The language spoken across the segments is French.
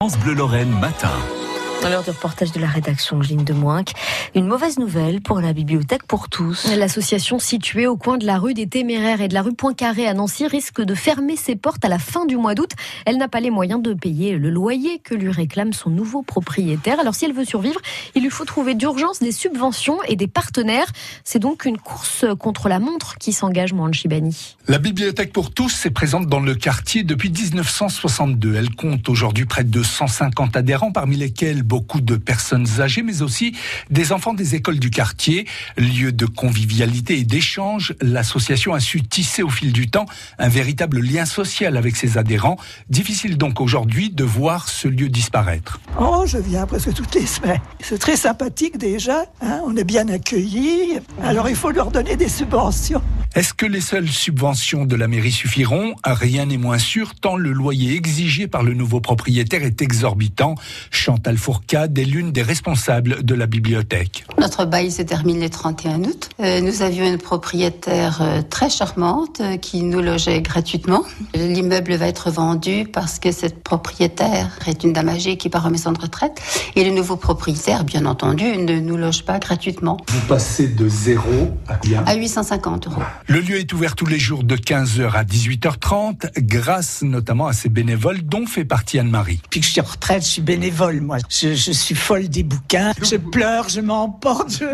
France Bleu Lorraine matin. L'heure du reportage de la rédaction Gilles de Moinque, une mauvaise nouvelle pour la bibliothèque pour tous. L'association située au coin de la rue des Téméraires et de la rue Poincaré à Nancy risque de fermer ses portes à la fin du mois d'août. Elle n'a pas les moyens de payer le loyer que lui réclame son nouveau propriétaire. Alors si elle veut survivre, il lui faut trouver d'urgence des subventions et des partenaires. C'est donc une course contre la montre qui s'engage, Mohan Chibani. La bibliothèque pour tous est présente dans le quartier depuis 1962. Elle compte aujourd'hui près de 150 adhérents, parmi lesquels beaucoup de personnes âgées, mais aussi des enfants des écoles du quartier. Lieu de convivialité et d'échange, l'association a su tisser au fil du temps un véritable lien social avec ses adhérents. Difficile donc aujourd'hui de voir ce lieu disparaître. Oh, je viens presque toutes les semaines. C'est très sympathique déjà. Hein, on est bien accueillis. Alors il faut leur donner des subventions. Est-ce que les seules subventions de la mairie suffiront? Rien n'est moins sûr tant le loyer exigé par le nouveau propriétaire est exorbitant. Chantal Fourcade est l'une des responsables de la bibliothèque. Notre bail se termine le 31 août. Euh, nous avions une propriétaire euh, très charmante euh, qui nous logeait gratuitement. L'immeuble va être vendu parce que cette propriétaire est une dame âgée qui part en maison de retraite et le nouveau propriétaire, bien entendu, ne nous loge pas gratuitement. Vous passez de zéro à bien À 850 euros. Le lieu est ouvert tous les jours de 15h à 18h30 grâce notamment à ses bénévoles dont fait partie Anne-Marie. Puis que je suis en retraite, je suis bénévole, moi. Je, je suis folle des bouquins. Je pleure, je m'emporte. Je,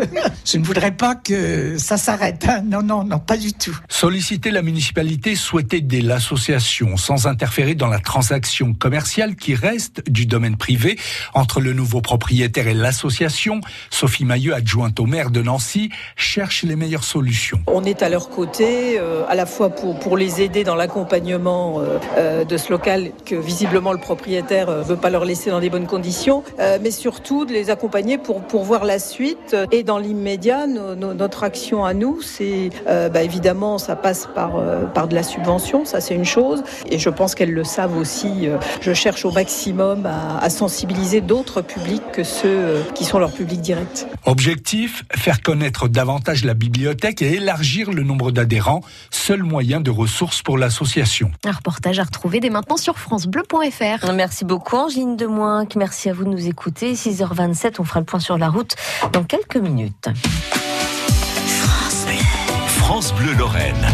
je ne voudrais pas que ça s'arrête. hein. Non, non, non, pas du tout. Solliciter la municipalité souhaite aider l'association sans interférer dans la transaction commerciale qui reste du domaine privé entre le nouveau propriétaire et l'association. Sophie Mailleux, adjointe au maire de Nancy, cherche les meilleures solutions. On est à leur euh, à la fois pour, les aider dans l'accompagnement euh, euh, de ce local que visiblement le propriétaire ne veut pas leur laisser dans des bonnes conditions, mais surtout de les accompagner pour, voir la suite. Et dans l'immédiat, no- no- notre action à nous, c'est bah, évidemment, ça passe par, par de la subvention, ça c'est une chose. Et je pense qu'elles le savent aussi. Je cherche au maximum à, à sensibiliser d'autres publics que ceux qui sont leur public direct. Objectif, faire connaître davantage la bibliothèque et élargir le nombre d'adhérents, seul moyen de ressources pour l'association. Un reportage à retrouver dès maintenant sur francebleu.fr. Merci beaucoup, Angine de Moinque. Merci à vous de nous écouter. 6h27, on fera le point sur la route dans quelques minutes. France Bleu Lorraine.